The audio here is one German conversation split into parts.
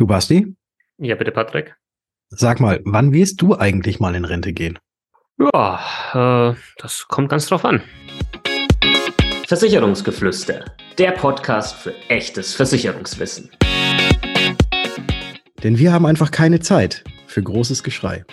Du Basti? Ja, bitte, Patrick. Sag mal, wann wirst du eigentlich mal in Rente gehen? Ja, äh, das kommt ganz drauf an. Versicherungsgeflüster, der Podcast für echtes Versicherungswissen. Denn wir haben einfach keine Zeit für großes Geschrei.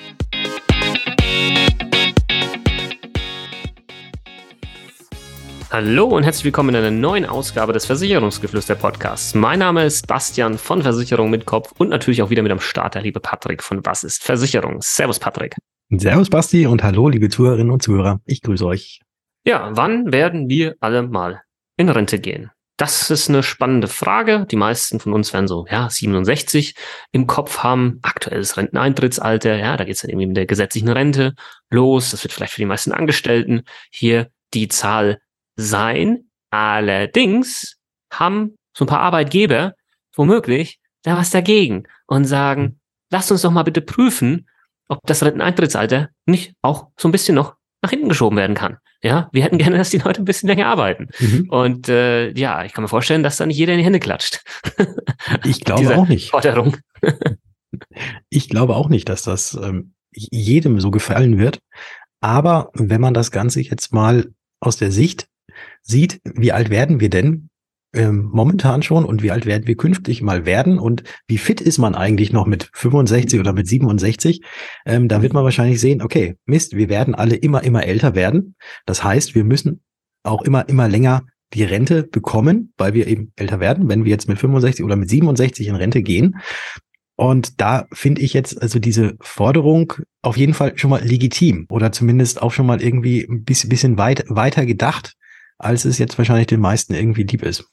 Hallo und herzlich willkommen in einer neuen Ausgabe des Versicherungsgeflüster Podcasts. Mein Name ist Bastian von Versicherung mit Kopf und natürlich auch wieder mit am Start der liebe Patrick von Was ist Versicherung? Servus Patrick. Servus Basti und hallo liebe Zuhörerinnen und Zuhörer. Ich grüße euch. Ja, wann werden wir alle mal in Rente gehen? Das ist eine spannende Frage. Die meisten von uns werden so, ja, 67 im Kopf haben. Aktuelles Renteneintrittsalter, ja, da geht es dann irgendwie mit der gesetzlichen Rente los. Das wird vielleicht für die meisten Angestellten hier die Zahl sein. Allerdings haben so ein paar Arbeitgeber womöglich da was dagegen und sagen, lasst uns doch mal bitte prüfen, ob das Renteneintrittsalter nicht auch so ein bisschen noch nach hinten geschoben werden kann. Ja, wir hätten gerne, dass die Leute ein bisschen länger arbeiten. Mhm. Und äh, ja, ich kann mir vorstellen, dass da nicht jeder in die Hände klatscht. Ich glaube auch nicht. Forderung. ich glaube auch nicht, dass das ähm, jedem so gefallen wird. Aber wenn man das Ganze jetzt mal aus der Sicht sieht, wie alt werden wir denn ähm, momentan schon und wie alt werden wir künftig mal werden und wie fit ist man eigentlich noch mit 65 oder mit 67, ähm, da wird man wahrscheinlich sehen, okay, Mist, wir werden alle immer, immer älter werden. Das heißt, wir müssen auch immer, immer länger die Rente bekommen, weil wir eben älter werden, wenn wir jetzt mit 65 oder mit 67 in Rente gehen. Und da finde ich jetzt also diese Forderung auf jeden Fall schon mal legitim oder zumindest auch schon mal irgendwie ein bisschen, weit, weiter gedacht, als es jetzt wahrscheinlich den meisten irgendwie lieb ist.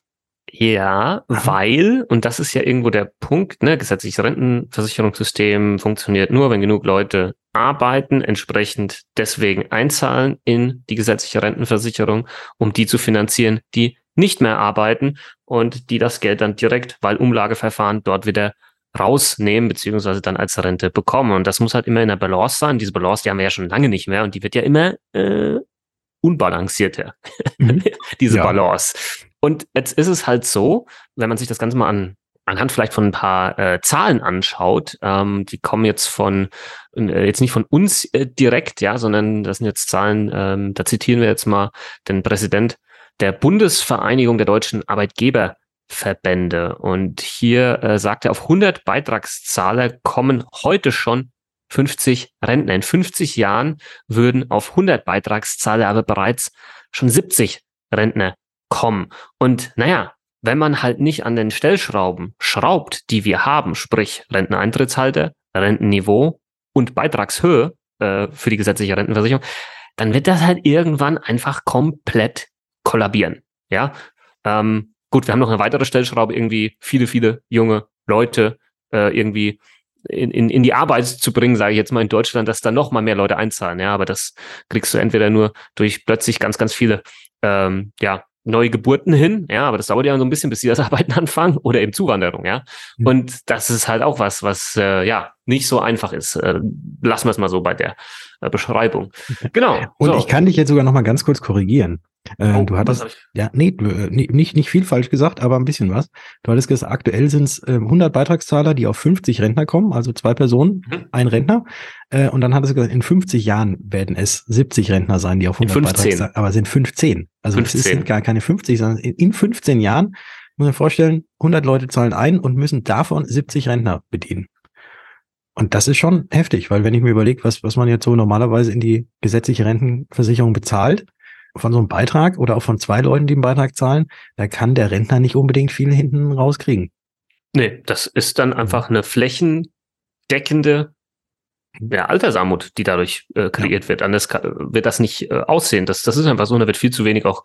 Ja, weil, und das ist ja irgendwo der Punkt, ne, gesetzliches Rentenversicherungssystem funktioniert nur, wenn genug Leute arbeiten, entsprechend deswegen einzahlen in die gesetzliche Rentenversicherung, um die zu finanzieren, die nicht mehr arbeiten und die das Geld dann direkt, weil Umlageverfahren dort wieder rausnehmen, beziehungsweise dann als Rente bekommen. Und das muss halt immer in der Balance sein. Diese Balance, die haben wir ja schon lange nicht mehr und die wird ja immer äh, unbalancierter, mhm. diese ja. Balance. Und jetzt ist es halt so, wenn man sich das Ganze mal an anhand vielleicht von ein paar äh, Zahlen anschaut, ähm, die kommen jetzt von äh, jetzt nicht von uns äh, direkt, ja, sondern das sind jetzt Zahlen, ähm, da zitieren wir jetzt mal den Präsident der Bundesvereinigung der deutschen Arbeitgeberverbände. Und hier äh, sagt er, auf 100 Beitragszahler kommen heute schon 50 Rentner. In 50 Jahren würden auf 100 Beitragszahler aber bereits schon 70 Rentner kommen. Und naja, wenn man halt nicht an den Stellschrauben schraubt, die wir haben, sprich Renteneintrittshalter, Rentenniveau und Beitragshöhe äh, für die gesetzliche Rentenversicherung, dann wird das halt irgendwann einfach komplett kollabieren. Ja, ähm, gut, wir haben noch eine weitere Stellschraube, irgendwie viele, viele junge Leute äh, irgendwie in, in, in die Arbeit zu bringen, sage ich jetzt mal in Deutschland, dass da noch mal mehr Leute einzahlen. Ja, aber das kriegst du entweder nur durch plötzlich ganz, ganz viele ähm, ja, neue Geburten hin, ja, aber das dauert ja so ein bisschen, bis sie das Arbeiten anfangen oder eben Zuwanderung, ja. Mhm. Und das ist halt auch was, was äh, ja nicht so einfach ist. Äh, lassen wir es mal so bei der äh, Beschreibung. Genau. Und so. ich kann dich jetzt sogar noch mal ganz kurz korrigieren. Äh, oh, du hattest, ja, nee, äh, nicht, nicht viel falsch gesagt, aber ein bisschen was. Du hattest gesagt, aktuell sind es äh, 100 Beitragszahler, die auf 50 Rentner kommen, also zwei Personen, mhm. ein Rentner. Äh, und dann hattest du gesagt, in 50 Jahren werden es 70 Rentner sein, die auf 100 Beitragszahler, aber sind 15. Also 15. es sind gar keine 50, sondern in 15 Jahren, muss man vorstellen, 100 Leute zahlen ein und müssen davon 70 Rentner bedienen. Und das ist schon heftig, weil wenn ich mir überlege, was, was man jetzt so normalerweise in die gesetzliche Rentenversicherung bezahlt, von so einem Beitrag oder auch von zwei Leuten, die einen Beitrag zahlen, da kann der Rentner nicht unbedingt viel hinten rauskriegen. Nee, das ist dann einfach eine flächendeckende ja, Altersarmut, die dadurch äh, kreiert ja. wird. Anders kann, wird das nicht äh, aussehen. Das, das ist einfach so, da wird viel zu wenig auch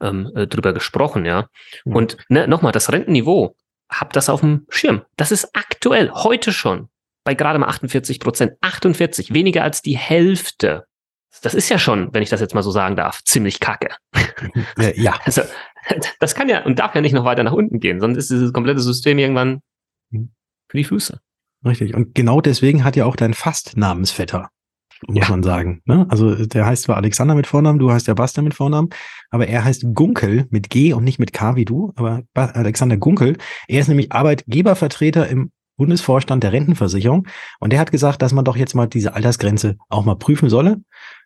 ähm, äh, drüber gesprochen, ja. Mhm. Und ne, nochmal, das Rentenniveau, habt das auf dem Schirm. Das ist aktuell, heute schon, bei gerade mal 48 Prozent. 48, weniger als die Hälfte das ist ja schon, wenn ich das jetzt mal so sagen darf, ziemlich kacke. Ja. Also, das kann ja und darf ja nicht noch weiter nach unten gehen, sonst ist dieses komplette System irgendwann für die Füße. Richtig. Und genau deswegen hat ja auch dein Fast-Namensvetter, muss ja. man sagen. Ne? Also der heißt zwar Alexander mit Vornamen, du heißt ja Bastian mit Vornamen, aber er heißt Gunkel mit G und nicht mit K wie du, aber Alexander Gunkel. Er ist nämlich Arbeitgebervertreter im Bundesvorstand der Rentenversicherung. Und der hat gesagt, dass man doch jetzt mal diese Altersgrenze auch mal prüfen solle,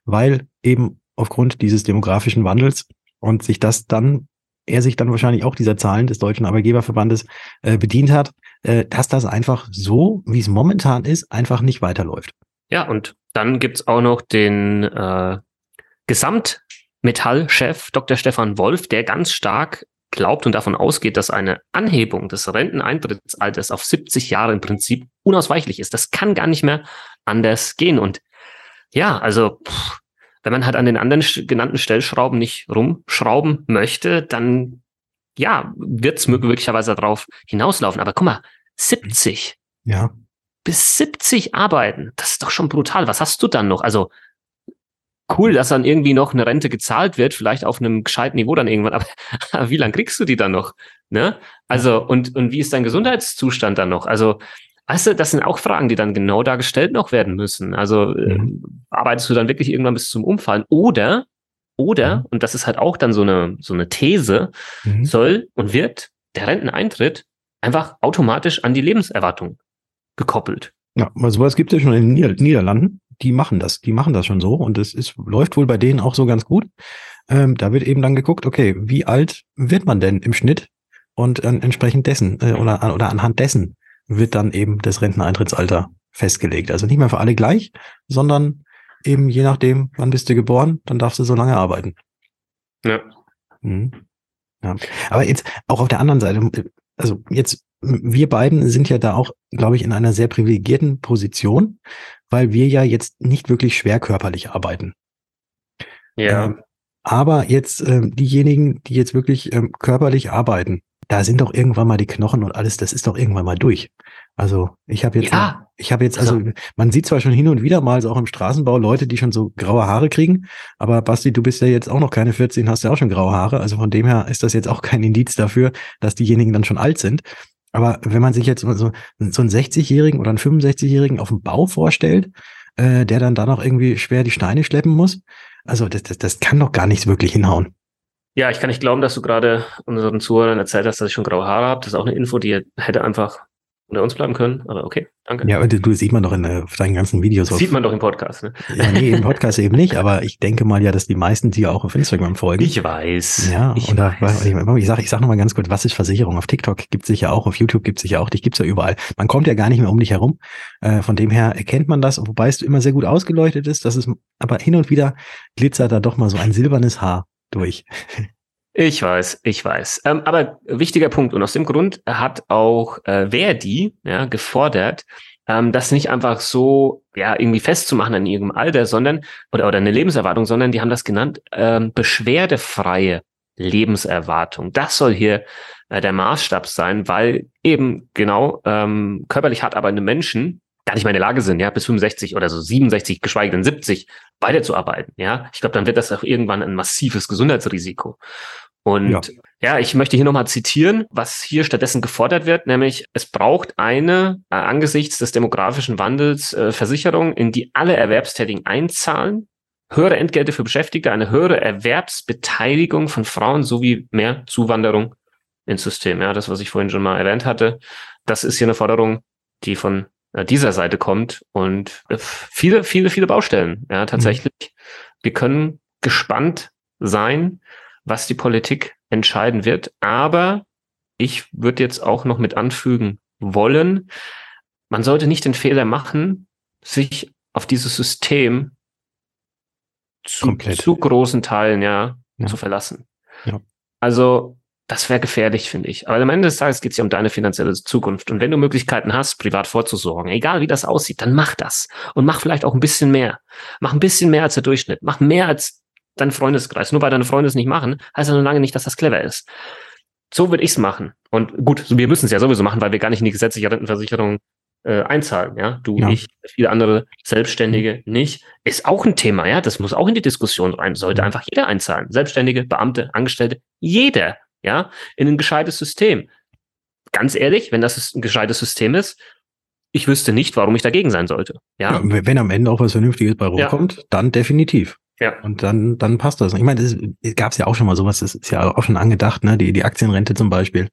weil eben aufgrund dieses demografischen Wandels und sich das dann, er sich dann wahrscheinlich auch dieser Zahlen des Deutschen Arbeitgeberverbandes äh, bedient hat, äh, dass das einfach so, wie es momentan ist, einfach nicht weiterläuft. Ja, und dann gibt's auch noch den äh, Gesamtmetallchef Dr. Stefan Wolf, der ganz stark glaubt und davon ausgeht, dass eine Anhebung des Renteneintrittsalters auf 70 Jahre im Prinzip unausweichlich ist. Das kann gar nicht mehr anders gehen. Und ja, also pff, wenn man halt an den anderen genannten Stellschrauben nicht rumschrauben möchte, dann ja, wird es möglicherweise darauf hinauslaufen. Aber guck mal, 70. Ja. Bis 70 arbeiten, das ist doch schon brutal. Was hast du dann noch? Also cool, dass dann irgendwie noch eine Rente gezahlt wird, vielleicht auf einem gescheiten Niveau dann irgendwann, aber wie lange kriegst du die dann noch? Ne? Also, und, und wie ist dein Gesundheitszustand dann noch? Also, weißt du, das sind auch Fragen, die dann genau da gestellt noch werden müssen. Also, äh, mhm. äh, arbeitest du dann wirklich irgendwann bis zum Umfallen? Oder, oder, mhm. und das ist halt auch dann so eine, so eine These, mhm. soll und wird der Renteneintritt einfach automatisch an die Lebenserwartung gekoppelt. Ja, also sowas gibt es ja schon in den Niederlanden die machen das, die machen das schon so und es ist, läuft wohl bei denen auch so ganz gut. Ähm, da wird eben dann geguckt, okay, wie alt wird man denn im Schnitt und äh, entsprechend dessen äh, oder, oder anhand dessen wird dann eben das Renteneintrittsalter festgelegt. Also nicht mehr für alle gleich, sondern eben je nachdem, wann bist du geboren, dann darfst du so lange arbeiten. Ja. Mhm. ja. Aber jetzt auch auf der anderen Seite, also jetzt wir beiden sind ja da auch, glaube ich, in einer sehr privilegierten Position, weil wir ja jetzt nicht wirklich schwer körperlich arbeiten. Ja. Ähm, aber jetzt ähm, diejenigen, die jetzt wirklich ähm, körperlich arbeiten, da sind doch irgendwann mal die Knochen und alles, das ist doch irgendwann mal durch. Also ich habe jetzt, ja. ich habe jetzt, also, also man sieht zwar schon hin und wieder mal so auch im Straßenbau Leute, die schon so graue Haare kriegen, aber Basti, du bist ja jetzt auch noch keine 14, hast ja auch schon graue Haare, also von dem her ist das jetzt auch kein Indiz dafür, dass diejenigen dann schon alt sind. Aber wenn man sich jetzt so, so einen 60-Jährigen oder einen 65-Jährigen auf dem Bau vorstellt, äh, der dann da noch irgendwie schwer die Steine schleppen muss, also das, das, das kann doch gar nicht wirklich hinhauen. Ja, ich kann nicht glauben, dass du gerade unseren Zuhörern erzählt hast, dass ich schon graue Haare habe. Das ist auch eine Info, die hätte einfach unter uns bleiben können. Aber okay, danke. Ja, aber du sieht man doch in äh, deinen ganzen Videos. Das sieht man doch im Podcast, ne? Ja, nee, im Podcast eben nicht, aber ich denke mal ja, dass die meisten dir auch auf Instagram folgen. Ich weiß. Ja, ich da, weiß. ich, ich sage ich sag nochmal ganz kurz, was ist Versicherung? Auf TikTok gibt es sicher auch, auf YouTube gibt es sicher auch, dich gibt's ja überall. Man kommt ja gar nicht mehr um dich herum. Äh, von dem her erkennt man das, wobei es immer sehr gut ausgeleuchtet ist. Das ist, aber hin und wieder glitzert da doch mal so ein silbernes Haar durch. Ich weiß, ich weiß. Ähm, aber wichtiger Punkt. Und aus dem Grund hat auch äh, Verdi ja, gefordert, ähm, das nicht einfach so ja irgendwie festzumachen an ihrem Alter, sondern oder oder eine Lebenserwartung, sondern die haben das genannt ähm, beschwerdefreie Lebenserwartung. Das soll hier äh, der Maßstab sein, weil eben genau ähm, körperlich hart arbeitende Menschen gar nicht mehr in der Lage sind, ja, bis 65 oder so 67, geschweige denn 70 weiterzuarbeiten, ja. Ich glaube, dann wird das auch irgendwann ein massives Gesundheitsrisiko. Und ja. ja, ich möchte hier nochmal zitieren, was hier stattdessen gefordert wird, nämlich es braucht eine äh, angesichts des demografischen Wandels äh, Versicherung, in die alle Erwerbstätigen einzahlen, höhere Entgelte für Beschäftigte, eine höhere Erwerbsbeteiligung von Frauen sowie mehr Zuwanderung ins System. Ja, das, was ich vorhin schon mal erwähnt hatte, das ist hier eine Forderung, die von dieser Seite kommt und äh, viele, viele, viele Baustellen. Ja, tatsächlich. Mhm. Wir können gespannt sein, was die Politik entscheiden wird. Aber ich würde jetzt auch noch mit anfügen wollen, man sollte nicht den Fehler machen, sich auf dieses System zu, zu großen Teilen ja, ja. zu verlassen. Ja. Also das wäre gefährlich, finde ich. Aber am Ende des Tages geht es ja um deine finanzielle Zukunft. Und wenn du Möglichkeiten hast, privat vorzusorgen, egal wie das aussieht, dann mach das. Und mach vielleicht auch ein bisschen mehr. Mach ein bisschen mehr als der Durchschnitt. Mach mehr als dein Freundeskreis. Nur weil deine Freunde es nicht machen, heißt ja noch lange nicht, dass das clever ist. So würde ich es machen. Und gut, wir müssen es ja sowieso machen, weil wir gar nicht in die gesetzliche Rentenversicherung äh, einzahlen. Ja, du, ja. ich, viele andere Selbstständige nicht. Ist auch ein Thema. Ja, das muss auch in die Diskussion rein. Sollte mhm. einfach jeder einzahlen. Selbstständige, Beamte, Angestellte, jeder. Ja, in ein gescheites System. Ganz ehrlich, wenn das ein gescheites System ist, ich wüsste nicht, warum ich dagegen sein sollte. Ja. ja wenn am Ende auch was Vernünftiges bei rumkommt, ja. dann definitiv. Ja. Und dann, dann passt das. Ich meine, das gab es ja auch schon mal sowas, das ist ja auch schon angedacht, ne? Die, die Aktienrente zum Beispiel.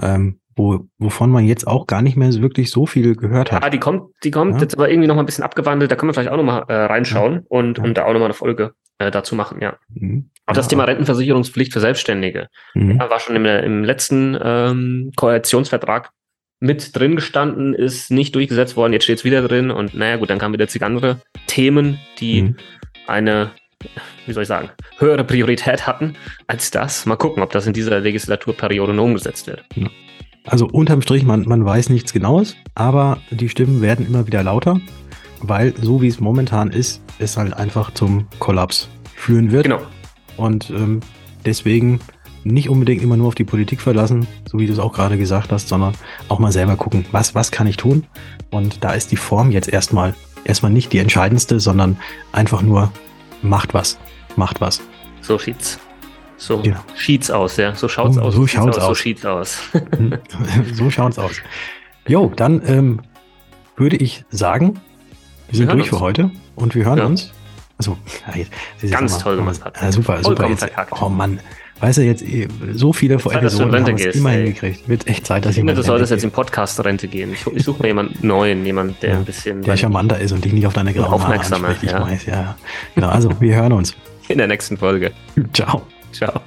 Ähm, wo, wovon man jetzt auch gar nicht mehr wirklich so viel gehört hat. Ja, die kommt, die kommt Ja. jetzt aber irgendwie noch mal ein bisschen abgewandelt. Da können wir vielleicht auch noch mal äh, reinschauen und, Ja. und da auch noch mal eine Folge äh, dazu machen, ja. Mhm. Auch das. Thema Rentenversicherungspflicht für Selbstständige Mhm. ja, war schon im, im letzten ähm, Koalitionsvertrag mit drin gestanden, ist nicht durchgesetzt worden, jetzt steht es wieder drin und naja gut, dann kamen wieder zig andere Themen, die Mhm. eine, wie soll ich sagen, höhere Priorität hatten als das. Mal gucken, ob das in dieser Legislaturperiode noch umgesetzt wird. Also unterm Strich, man, man weiß nichts Genaues, aber die Stimmen werden immer wieder lauter, weil so wie es momentan ist, es halt einfach zum Kollaps führen wird. Genau. Und ähm, deswegen nicht unbedingt immer nur auf die Politik verlassen, so wie du es auch gerade gesagt hast, sondern auch mal selber gucken, was, was kann ich tun? Und da ist die Form jetzt erstmal, erstmal nicht die entscheidendste, sondern einfach nur macht was, macht was. So sieht's. So Genau. sieht's aus, ja. So schaut's So- aus. so schaut's So aus. sieht's aus. so schaut's aus. Jo, dann ähm, würde ich sagen, wir sind hören durch uns. für heute und wir hören Ja. uns. Also, Ganz toll mal- gemacht, Patrick. Ja, super, super. Jetzt, oh Mann, weißt du, jetzt eh, so viele vor Episoden haben es immer hingekriegt. Wird echt Zeit, dass Ich finde, jemand du solltest jetzt in Podcast-Rente gehen. Ich, ich suche mir jemanden neuen, jemanden, der Ja, ein bisschen der charmanter ist und dich nicht auf deine grauen Aufmerksamer, ja. weiß, ja. Genau, also, wir hören uns. in der nächsten Folge. Ciao. Ciao.